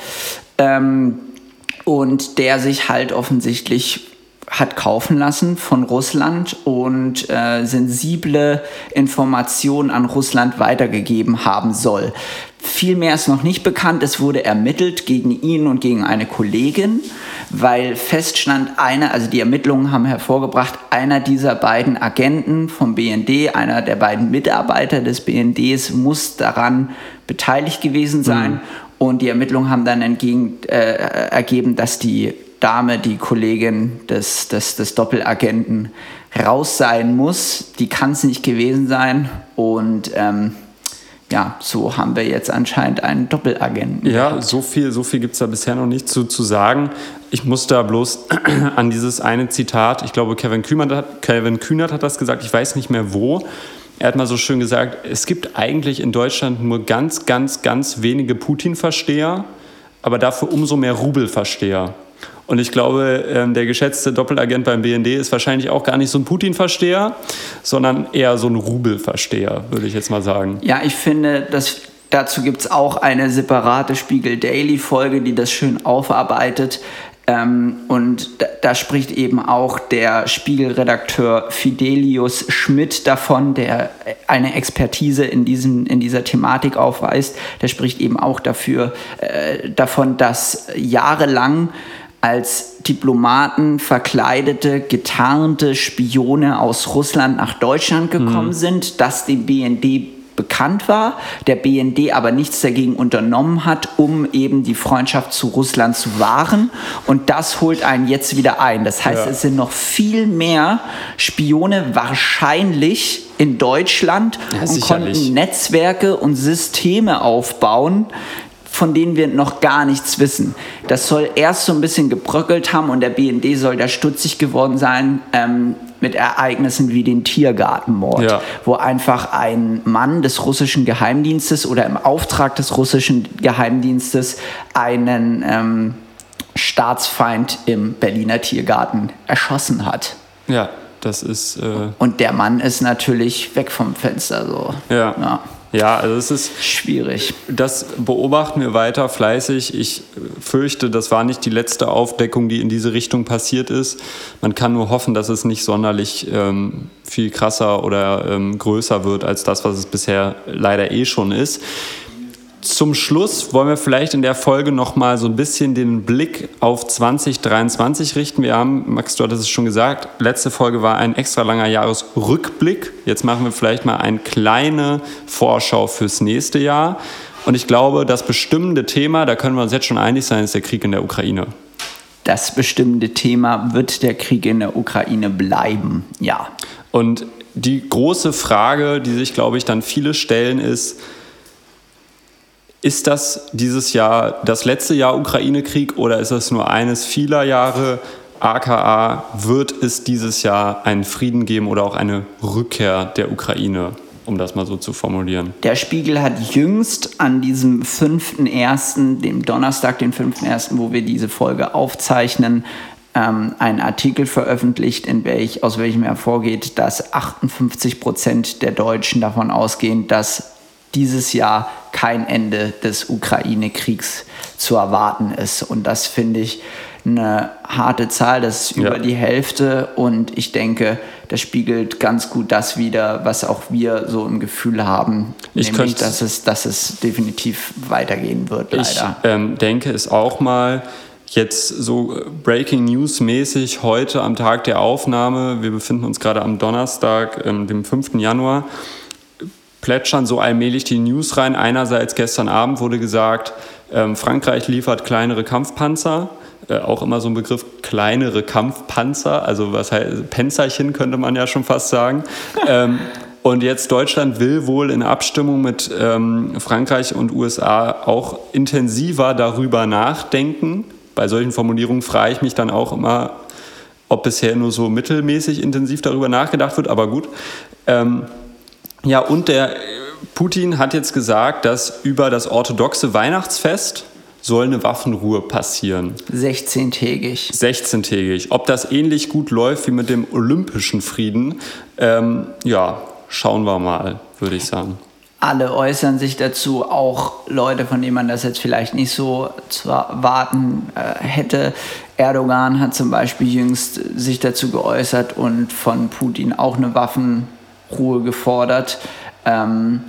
A: Ähm, und der sich halt offensichtlich hat kaufen lassen von Russland und äh, sensible Informationen an Russland weitergegeben haben soll. Viel mehr ist noch nicht bekannt. Es wurde ermittelt gegen ihn und gegen eine Kollegin, weil feststand, einer, also die Ermittlungen haben hervorgebracht, einer dieser beiden Agenten vom BND, einer der beiden Mitarbeiter des BNDs muss daran beteiligt gewesen sein. Mhm. Und die Ermittlungen haben dann entgegen, äh, ergeben, dass die Dame, die Kollegin des, des, des Doppelagenten, raus sein muss. Die kann es nicht gewesen sein. Und ähm, ja, so haben wir jetzt anscheinend einen Doppelagenten.
B: Ja, so viel, so viel gibt es da bisher noch nicht zu, zu sagen. Ich muss da bloß an dieses eine Zitat, ich glaube, Kevin Kühnert, hat, Kevin Kühnert hat das gesagt, ich weiß nicht mehr wo. Er hat mal so schön gesagt, es gibt eigentlich in Deutschland nur ganz, ganz, ganz wenige Putin-Versteher, aber dafür umso mehr Rubel-Versteher. Und ich glaube, ähm, der geschätzte Doppelagent beim BND ist wahrscheinlich auch gar nicht so ein Putin-Versteher, sondern eher so ein Rubel-Versteher, würde ich jetzt mal sagen.
A: Ja, ich finde, dass dazu gibt es auch eine separate Spiegel Daily-Folge, die das schön aufarbeitet. Ähm, und da, da, spricht eben auch der Spiegelredakteur Fidelius Schmidt davon, der eine Expertise in, diesem, in dieser Thematik aufweist. Der spricht eben auch dafür, äh, davon, dass jahrelang als Diplomaten verkleidete, getarnte Spione aus Russland nach Deutschland gekommen mhm. sind, das dem BND bekannt war, der BND aber nichts dagegen unternommen hat, um eben die Freundschaft zu Russland zu wahren. Und das holt einen jetzt wieder ein. Das heißt, ja. es sind noch viel mehr Spione wahrscheinlich in Deutschland ja, und konnten Netzwerke und Systeme aufbauen, von denen wir noch gar nichts wissen. Das soll erst so ein bisschen gebröckelt haben und der BND soll da stutzig geworden sein ähm, mit Ereignissen wie den Tiergartenmord, ja. wo einfach ein Mann des russischen Geheimdienstes oder im Auftrag des russischen Geheimdienstes einen ähm, Staatsfeind im Berliner Tiergarten erschossen hat.
B: Ja, das ist. Äh
A: und der Mann ist natürlich weg vom Fenster so.
B: ja. ja. Ja, also es ist
A: schwierig.
B: Das beobachten wir weiter fleißig. Ich fürchte, das war nicht die letzte Aufdeckung, die in diese Richtung passiert ist. Man kann nur hoffen, dass es nicht sonderlich ähm, viel krasser oder ähm, größer wird als das, was es bisher leider eh schon ist. Zum Schluss wollen wir vielleicht in der Folge noch mal so ein bisschen den Blick auf 2023 richten. Wir haben, Max, du hattest es schon gesagt, letzte Folge war ein extra langer Jahresrückblick. Jetzt machen wir vielleicht mal eine kleine Vorschau fürs nächste Jahr. Und ich glaube, das bestimmende Thema, da können wir uns jetzt schon einig sein, ist der Krieg in der Ukraine.
A: Das bestimmende Thema wird der Krieg in der Ukraine bleiben, ja.
B: Und die große Frage, die sich, glaube ich, dann viele stellen, ist, ist das dieses Jahr das letzte Jahr Ukraine-Krieg oder ist es nur eines vieler Jahre? AKA, wird es dieses Jahr einen Frieden geben oder auch eine Rückkehr der Ukraine, um das mal so zu formulieren?
A: Der Spiegel hat jüngst an diesem 5.1., dem Donnerstag, den 5.1., wo wir diese Folge aufzeichnen, ähm, einen Artikel veröffentlicht, in welch, aus welchem hervorgeht, dass 58 Prozent der Deutschen davon ausgehen, dass dieses Jahr kein Ende des Ukraine-Kriegs zu erwarten ist. Und das finde ich eine harte Zahl, das ist über ja. die Hälfte und ich denke, das spiegelt ganz gut das wider, was auch wir so im Gefühl haben, ich nämlich, dass es, dass es definitiv weitergehen wird,
B: leider. Ich ähm, denke es auch mal, jetzt so Breaking News mäßig heute am Tag der Aufnahme, wir befinden uns gerade am Donnerstag, ähm, dem 5. Januar, plätschern so allmählich die News rein. Einerseits gestern Abend wurde gesagt, ähm, Frankreich liefert kleinere Kampfpanzer. Äh, auch immer so ein Begriff, kleinere Kampfpanzer, also was heißt, Panzerchen könnte man ja schon fast sagen. ähm, und jetzt Deutschland will wohl in Abstimmung mit ähm, Frankreich und USA auch intensiver darüber nachdenken. Bei solchen Formulierungen frage ich mich dann auch immer, ob bisher nur so mittelmäßig intensiv darüber nachgedacht wird, aber gut. Ähm, ja, und der Putin hat jetzt gesagt, dass über das orthodoxe Weihnachtsfest soll eine Waffenruhe passieren.
A: 16-tägig.
B: 16-tägig. Ob das ähnlich gut läuft wie mit dem olympischen Frieden, ähm, ja, schauen wir mal, würde ich sagen.
A: Alle äußern sich dazu, auch Leute, von denen man das jetzt vielleicht nicht so zu erwarten äh, hätte. Erdogan hat zum Beispiel jüngst sich dazu geäußert und von Putin auch eine Waffen Ruhe gefordert. Ähm,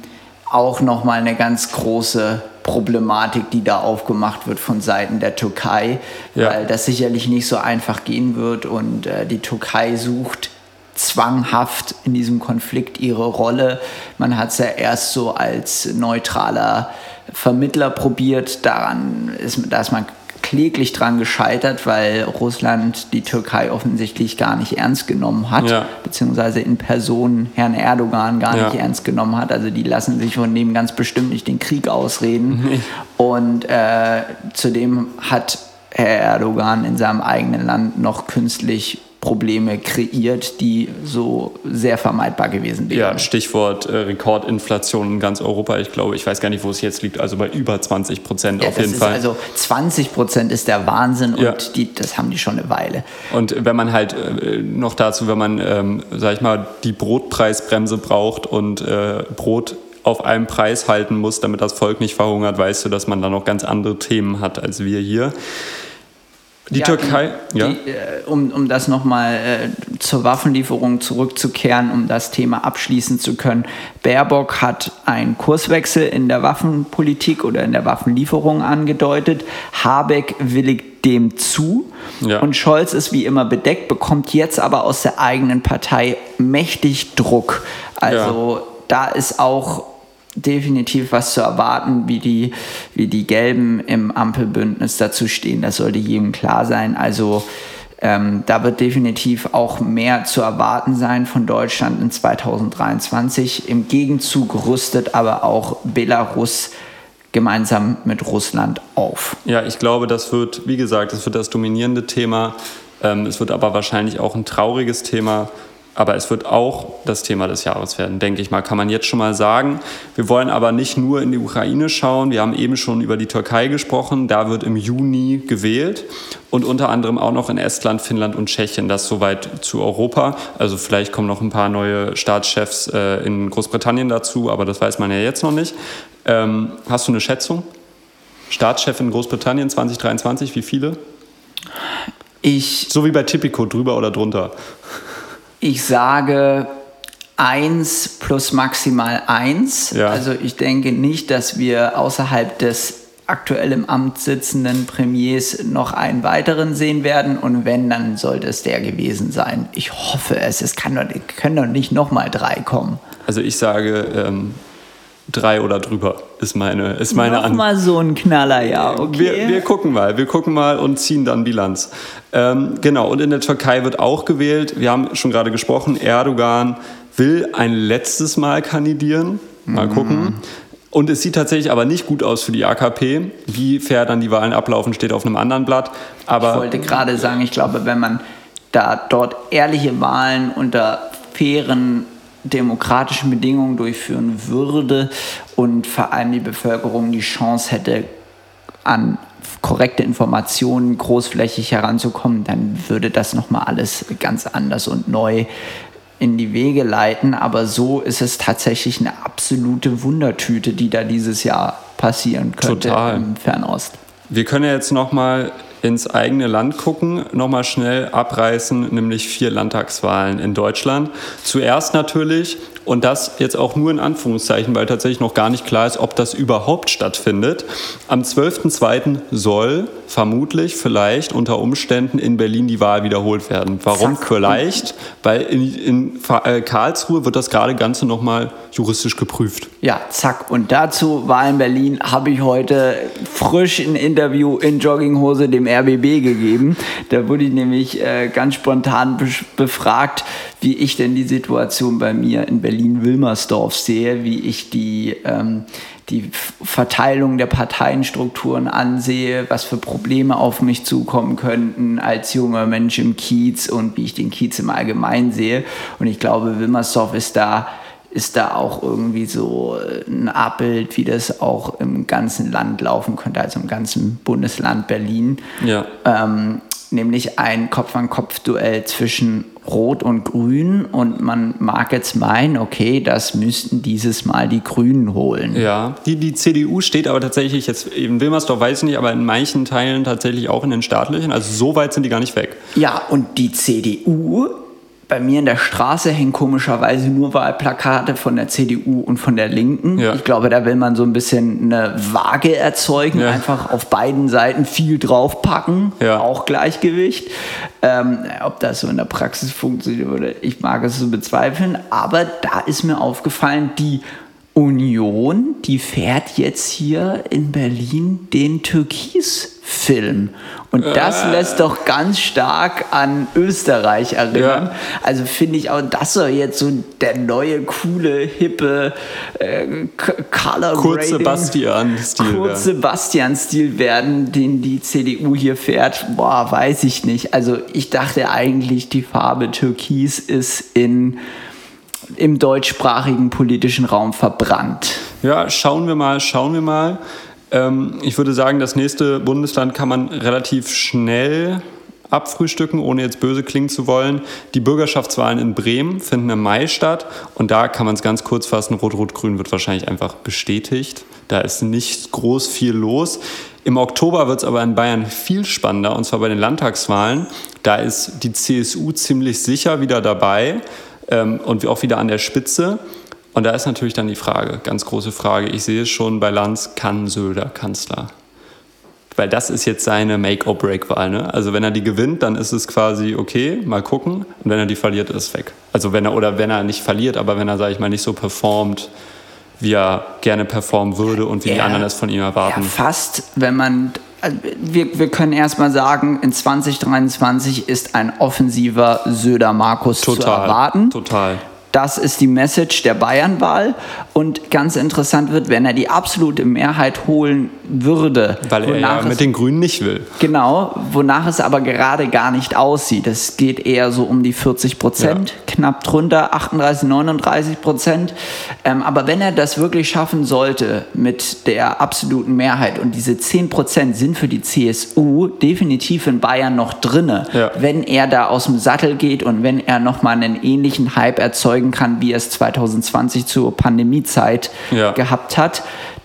A: auch nochmal eine ganz große Problematik, die da aufgemacht wird von Seiten der Türkei, ja. weil das sicherlich nicht so einfach gehen wird und äh, die Türkei sucht zwanghaft in diesem Konflikt ihre Rolle. Man hat es ja erst so als neutraler Vermittler probiert, daran ist, da ist man kläglich dran gescheitert, weil Russland die Türkei offensichtlich gar nicht ernst genommen hat, ja. beziehungsweise in Person Herrn Erdogan gar ja. nicht ernst genommen hat. Also die lassen sich von dem ganz bestimmt nicht den Krieg ausreden. Nee. Und äh, zudem hat Herr Erdogan in seinem eigenen Land noch künstlich Probleme kreiert, die so sehr vermeidbar gewesen wären.
B: Ja, Stichwort äh, Rekordinflation in ganz Europa. Ich glaube, ich weiß gar nicht, wo es jetzt liegt, also bei über 20 Prozent ja, auf jeden Fall.
A: Also 20 Prozent ist der Wahnsinn ja. und die, das haben die schon eine Weile.
B: Und wenn man halt äh, noch dazu, wenn man, ähm, sag ich mal, die Brotpreisbremse braucht und äh, Brot auf einem Preis halten muss, damit das Volk nicht verhungert, weißt du, dass man da noch ganz andere Themen hat als wir hier. Die ja, Türkei,
A: die, ja. Die, äh, um, um das nochmal äh, zur Waffenlieferung zurückzukehren, um das Thema abschließen zu können. Baerbock hat einen Kurswechsel in der Waffenpolitik oder in der Waffenlieferung angedeutet. Habeck willigt dem zu. Ja. Und Scholz ist wie immer bedeckt, bekommt jetzt aber aus der eigenen Partei mächtig Druck. Also ja. da ist auch definitiv was zu erwarten, wie die, wie die Gelben im Ampelbündnis dazu stehen. Das sollte jedem klar sein. Also ähm, da wird definitiv auch mehr zu erwarten sein von Deutschland in 2023. Im Gegenzug rüstet aber auch Belarus gemeinsam mit Russland auf.
B: Ja, ich glaube, das wird, wie gesagt, das wird das dominierende Thema. Ähm, es wird aber wahrscheinlich auch ein trauriges Thema aber es wird auch das Thema des Jahres werden, denke ich mal, kann man jetzt schon mal sagen. Wir wollen aber nicht nur in die Ukraine schauen. Wir haben eben schon über die Türkei gesprochen. Da wird im Juni gewählt und unter anderem auch noch in Estland, Finnland und Tschechien. Das soweit zu Europa. Also vielleicht kommen noch ein paar neue Staatschefs äh, in Großbritannien dazu, aber das weiß man ja jetzt noch nicht. Ähm, hast du eine Schätzung? Staatschef in Großbritannien 2023, wie viele?
A: Ich.
B: So wie bei Tipico, drüber oder drunter.
A: Ich sage 1 plus maximal 1. Ja. Also ich denke nicht, dass wir außerhalb des aktuell im Amt sitzenden Premiers noch einen weiteren sehen werden. Und wenn, dann sollte es der gewesen sein. Ich hoffe es. Es kann doch, können doch nicht nochmal drei kommen.
B: Also ich sage ähm, drei oder drüber ist meine ist meine
A: Noch mal so ein Knaller, ja, okay.
B: Wir, wir, gucken mal, wir gucken mal und ziehen dann Bilanz. Ähm, genau, und in der Türkei wird auch gewählt. Wir haben schon gerade gesprochen, Erdogan will ein letztes Mal kandidieren. Mal mhm. gucken. Und es sieht tatsächlich aber nicht gut aus für die AKP. Wie fair dann die Wahlen ablaufen, steht auf einem anderen Blatt. Aber
A: ich wollte gerade sagen, ich glaube, wenn man da dort ehrliche Wahlen unter fairen demokratischen Bedingungen durchführen würde und vor allem die Bevölkerung die Chance hätte, an korrekte Informationen großflächig heranzukommen, dann würde das nochmal alles ganz anders und neu in die Wege leiten. Aber so ist es tatsächlich eine absolute Wundertüte, die da dieses Jahr passieren könnte
B: Total.
A: im Fernost.
B: Wir können ja jetzt nochmal ins eigene Land gucken, nochmal schnell abreißen, nämlich vier Landtagswahlen in Deutschland. Zuerst natürlich und das jetzt auch nur in Anführungszeichen, weil tatsächlich noch gar nicht klar ist, ob das überhaupt stattfindet. Am 12.02. soll vermutlich, vielleicht unter Umständen in Berlin die Wahl wiederholt werden. Warum Zack. vielleicht? Weil in, in äh, Karlsruhe wird das gerade Ganze nochmal juristisch geprüft.
A: Ja, zack. Und dazu Wahl in Berlin habe ich heute frisch ein Interview in Jogginghose dem RBB gegeben. Da wurde ich nämlich äh, ganz spontan befragt, wie ich denn die Situation bei mir in Berlin-Wilmersdorf sehe, wie ich die, ähm, die Verteilung der Parteienstrukturen ansehe, was für Probleme auf mich zukommen könnten als junger Mensch im Kiez und wie ich den Kiez im Allgemeinen sehe. Und ich glaube, Wilmersdorf ist da ist da auch irgendwie so ein Abbild, wie das auch im ganzen Land laufen könnte, also im ganzen Bundesland Berlin.
B: Ja.
A: Ähm, nämlich ein Kopf-an-Kopf-Duell zwischen Rot und Grün und man mag jetzt meinen, okay, das müssten dieses Mal die Grünen holen.
B: Ja, die, die CDU steht aber tatsächlich jetzt in Wilmersdorf, weiß ich nicht, aber in manchen Teilen tatsächlich auch in den staatlichen, also so weit sind die gar nicht weg.
A: Ja, und die CDU bei mir in der Straße hängen komischerweise nur Wahlplakate von der CDU und von der Linken. Ja. Ich glaube, da will man so ein bisschen eine Waage erzeugen, ja. einfach auf beiden Seiten viel draufpacken, ja. auch Gleichgewicht. Ähm, ob das so in der Praxis funktioniert, würde ich mag es so bezweifeln. Aber da ist mir aufgefallen, die Union, die fährt jetzt hier in Berlin den Türkis-Film. Und das äh. lässt doch ganz stark an Österreich erinnern. Ja. Also finde ich auch, das soll jetzt so der neue, coole, hippe äh, Color
B: Kurt Sebastian-Stil
A: Kurt Sebastian-Stil werden, den die CDU hier fährt. Boah, weiß ich nicht. Also ich dachte eigentlich, die Farbe Türkis ist in im deutschsprachigen politischen Raum verbrannt.
B: Ja, schauen wir mal, schauen wir mal. Ähm, ich würde sagen, das nächste Bundesland kann man relativ schnell abfrühstücken, ohne jetzt böse klingen zu wollen. Die Bürgerschaftswahlen in Bremen finden im Mai statt und da kann man es ganz kurz fassen, Rot-Rot-Grün wird wahrscheinlich einfach bestätigt. Da ist nicht groß viel los. Im Oktober wird es aber in Bayern viel spannender und zwar bei den Landtagswahlen. Da ist die CSU ziemlich sicher wieder dabei ähm, und auch wieder an der Spitze. Und da ist natürlich dann die Frage, ganz große Frage, ich sehe es schon bei Lanz, kann Söder Kanzler? Weil das ist jetzt seine Make-or-Break-Wahl. Ne? Also wenn er die gewinnt, dann ist es quasi okay, mal gucken. Und wenn er die verliert, ist es weg. Also wenn er, oder wenn er nicht verliert, aber wenn er, sage ich mal, nicht so performt, wie er gerne performen würde und wie die
A: Ja.
B: anderen es von ihm
A: Ja,
B: erwarten.
A: fast, wenn man. Also Wir, wir können erstmal sagen, in 2023 ist ein offensiver Söder-Markus zu erwarten.
B: Total.
A: Das ist die Message der Bayernwahl. Und ganz interessant wird, wenn er die absolute Mehrheit holen würde.
B: Weil er ja mit den Grünen nicht will.
A: Genau, wonach es aber gerade gar nicht aussieht. Es geht eher so um die 40 Prozent, knapp drunter, 38, 39 Prozent. Ähm, aber wenn er das wirklich schaffen sollte mit der absoluten Mehrheit und diese 10 Prozent sind für die CSU definitiv in Bayern noch drinne,
B: Ja.
A: wenn er da aus dem Sattel geht und wenn er nochmal einen ähnlichen Hype erzeugen kann, wie er es 2020 zur Pandemiezeit
B: Ja.
A: gehabt hat,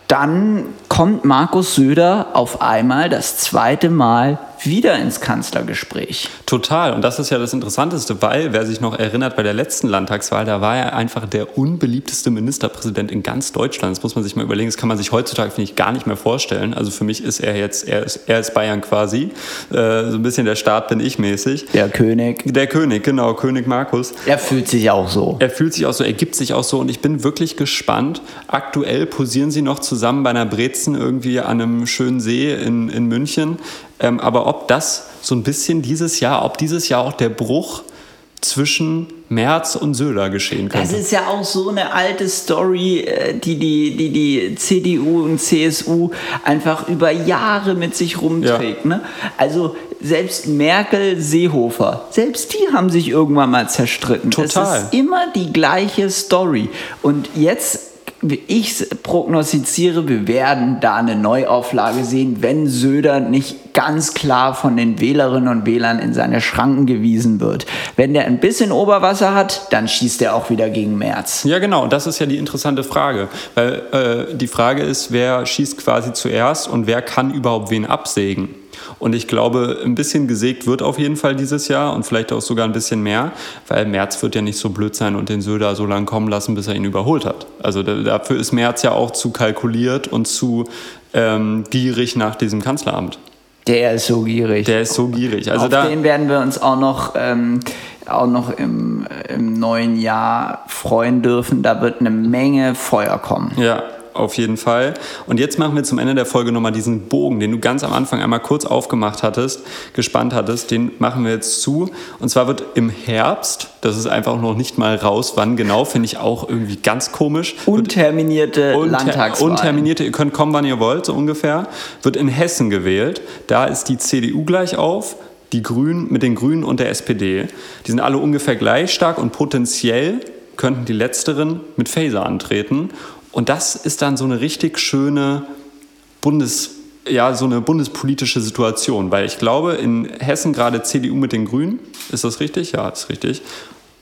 A: dann kommt Markus Söder auf einmal das zweite Mal wieder ins Kanzlergespräch.
B: Total. Und das ist ja das Interessanteste, weil, wer sich noch erinnert, bei der letzten Landtagswahl, da war er einfach der unbeliebteste Ministerpräsident in ganz Deutschland. Das muss man sich mal überlegen. Das kann man sich heutzutage, finde ich, gar nicht mehr vorstellen. Also für mich ist er jetzt, er ist, er ist Bayern quasi. Äh, so ein bisschen der Staat bin ich mäßig.
A: Der König.
B: Der König, genau, König Markus.
A: Er fühlt sich auch so.
B: Er fühlt sich auch so, er gibt sich auch so und ich bin wirklich gespannt. Aktuell posieren sie noch zusammen bei einer Brezen irgendwie an einem schönen See in, in München. Ähm, aber ob das so ein bisschen dieses Jahr, ob dieses Jahr auch der Bruch zwischen Merz und Söder geschehen
A: Das
B: könnte.
A: ist ja auch so eine alte Story, äh, die die, die, die CDU und CSU einfach über Jahre mit sich rumträgt. Ne? Also selbst Merkel, Seehofer, selbst die haben sich irgendwann mal zerstritten.
B: Total.
A: Es ist immer die gleiche Story. Und jetzt, ich prognostiziere, wir werden da eine Neuauflage sehen, wenn Söder nicht ganz klar von den Wählerinnen und Wählern in seine Schranken gewiesen wird. Wenn der ein bisschen Oberwasser hat, dann schießt er auch wieder gegen März.
B: Ja, genau. Und das ist ja die interessante Frage. Weil äh, die Frage ist, wer schießt quasi zuerst und wer kann überhaupt wen absägen? Und ich glaube, ein bisschen gesägt wird auf jeden Fall dieses Jahr und vielleicht auch sogar ein bisschen mehr, weil Merz wird ja nicht so blöd sein und den Söder so lange kommen lassen, bis er ihn überholt hat. Also da- dafür ist Merz ja auch zu kalkuliert und zu ähm, gierig nach diesem Kanzleramt.
A: Der ist so gierig.
B: Der ist so gierig. Also
A: Auf
B: da,
A: den werden wir uns auch noch, ähm, auch noch im, im neuen Jahr freuen dürfen. Da wird eine Menge Feuer kommen.
B: Ja, auf jeden Fall. Und jetzt machen wir zum Ende der Folge nochmal diesen Bogen, den du ganz am Anfang einmal kurz aufgemacht hattest, gespannt hattest, den machen wir jetzt zu. Und zwar wird im Herbst, das ist einfach noch nicht mal raus, wann genau, finde ich auch irgendwie ganz komisch.
A: Unterminierte
B: Unter-
A: Landtagswahlen.
B: Unterminierte, ihr könnt kommen, wann ihr wollt, so ungefähr. Wird in Hessen gewählt. Da ist die CDU gleich auf, die Grünen mit den Grünen und der SPD. Die sind alle ungefähr gleich stark und potenziell könnten die letzteren mit Faser antreten. Und das ist dann so eine richtig schöne Bundes ja, so eine bundespolitische Situation, weil ich glaube, in Hessen gerade CDU mit den Grünen, ist das richtig? Ja, ist richtig.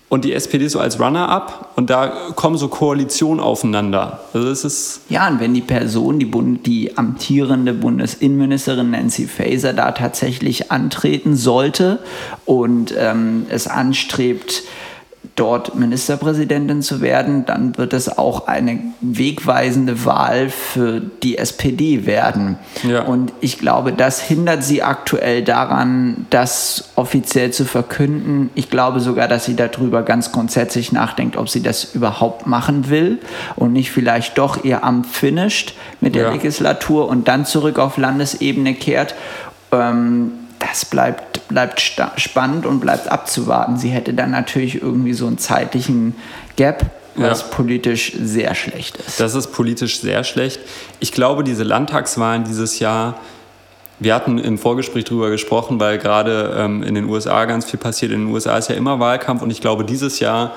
B: Und die SPD so als Runner-up und da kommen so Koalitionen aufeinander. Also es ist
A: Ja, und wenn die Person, die, Bund, die amtierende Bundesinnenministerin Nancy Faeser da tatsächlich antreten sollte und ähm, es anstrebt, dort Ministerpräsidentin zu werden, dann wird es auch eine wegweisende Wahl für die SPD werden.
B: Ja.
A: Und ich glaube, das hindert sie aktuell daran, das offiziell zu verkünden. Ich glaube sogar, dass sie darüber ganz grundsätzlich nachdenkt, ob sie das überhaupt machen will und nicht vielleicht doch ihr Amt finisht mit der
B: Ja.
A: Legislatur und dann zurück auf Landesebene kehrt. Ähm, das bleibt, bleibt spannend und bleibt abzuwarten. Sie hätte dann natürlich irgendwie so einen zeitlichen Gap, was
B: Ja.
A: politisch sehr schlecht ist.
B: Das ist politisch sehr schlecht. Ich glaube, diese Landtagswahlen dieses Jahr, wir hatten im Vorgespräch darüber gesprochen, weil gerade ähm, in den USA ganz viel passiert. In den USA ist ja immer Wahlkampf und ich glaube, dieses Jahr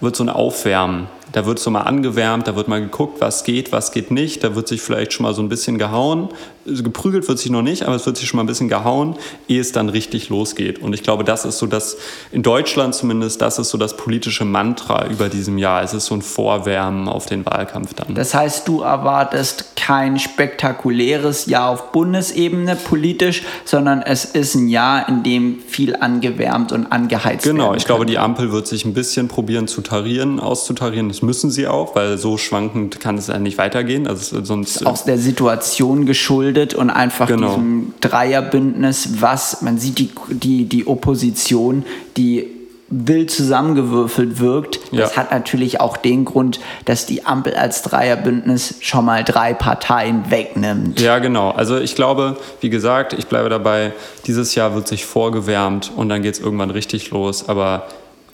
B: wird so ein Aufwärmen. Da wird so mal angewärmt, da wird mal geguckt, was geht, was geht nicht. Da wird sich vielleicht schon mal so ein bisschen gehauen. Also geprügelt wird sich noch nicht, aber es wird sich schon mal ein bisschen gehauen, ehe es dann richtig losgeht. Und ich glaube, das ist so das, in Deutschland zumindest, das ist so das politische Mantra über diesem Jahr. Es ist so ein Vorwärmen auf den Wahlkampf dann.
A: Das heißt, du erwartest kein spektakuläres Jahr auf Bundesebene politisch, sondern es ist ein Jahr, in dem viel angewärmt und angeheizt wird.
B: Genau, ich glaube, die Ampel wird sich ein bisschen probieren zu tarieren, auszutarieren. Das müssen sie auch, weil so schwankend kann es ja nicht weitergehen. Also sonst
A: aus der Situation geschuldet und einfach
B: Genau.
A: diesem Dreierbündnis, was man sieht, die, die, die Opposition, die wild zusammengewürfelt wirkt.
B: Ja.
A: Das hat natürlich auch den Grund, dass die Ampel als Dreierbündnis schon mal drei Parteien wegnimmt.
B: Ja, genau. Also ich glaube, wie gesagt, ich bleibe dabei, dieses Jahr wird sich vorgewärmt und dann geht es irgendwann richtig los. Aber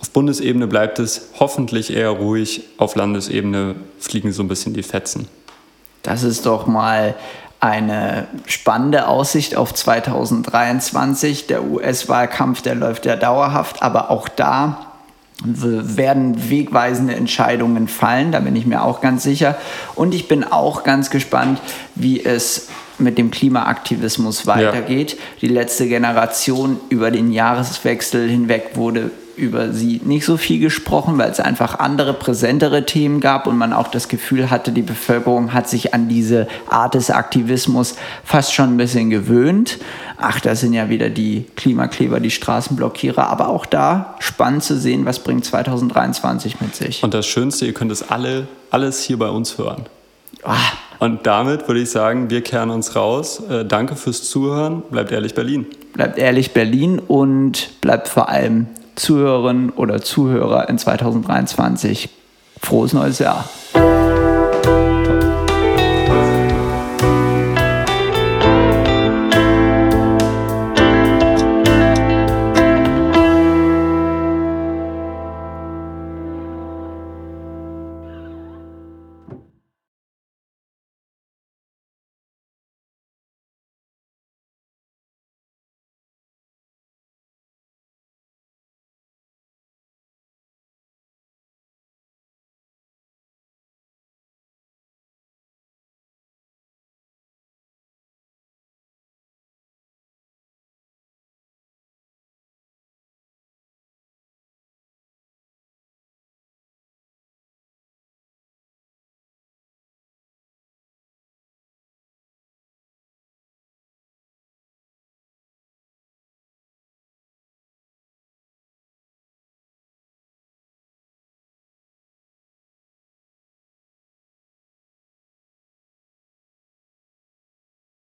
B: auf Bundesebene bleibt es hoffentlich eher ruhig. Auf Landesebene fliegen so ein bisschen die Fetzen.
A: Das ist doch mal eine spannende Aussicht auf 2023. Der US-Wahlkampf, der läuft ja dauerhaft, aber auch da werden wegweisende Entscheidungen fallen, da bin ich mir auch ganz sicher. Und ich bin auch ganz gespannt, wie es mit dem Klimaaktivismus weitergeht. Ja. Die letzte Generation über den Jahreswechsel hinweg wurde über sie nicht so viel gesprochen, weil es einfach andere, präsentere Themen gab und man auch das Gefühl hatte, die Bevölkerung hat sich an diese Art des Aktivismus fast schon ein bisschen gewöhnt. Ach, da sind ja wieder die Klimakleber, die Straßenblockierer, aber auch da spannend zu sehen, was bringt 2023 mit sich.
B: Und das Schönste, ihr könnt es alle, alles hier bei uns hören.
A: Ah.
B: Und damit würde ich sagen, wir kehren uns raus. Äh, danke fürs Zuhören. Bleibt ehrlich Berlin.
A: Bleibt ehrlich Berlin und bleibt vor allem Zuhörerinnen oder Zuhörer in 2023. Frohes neues Jahr.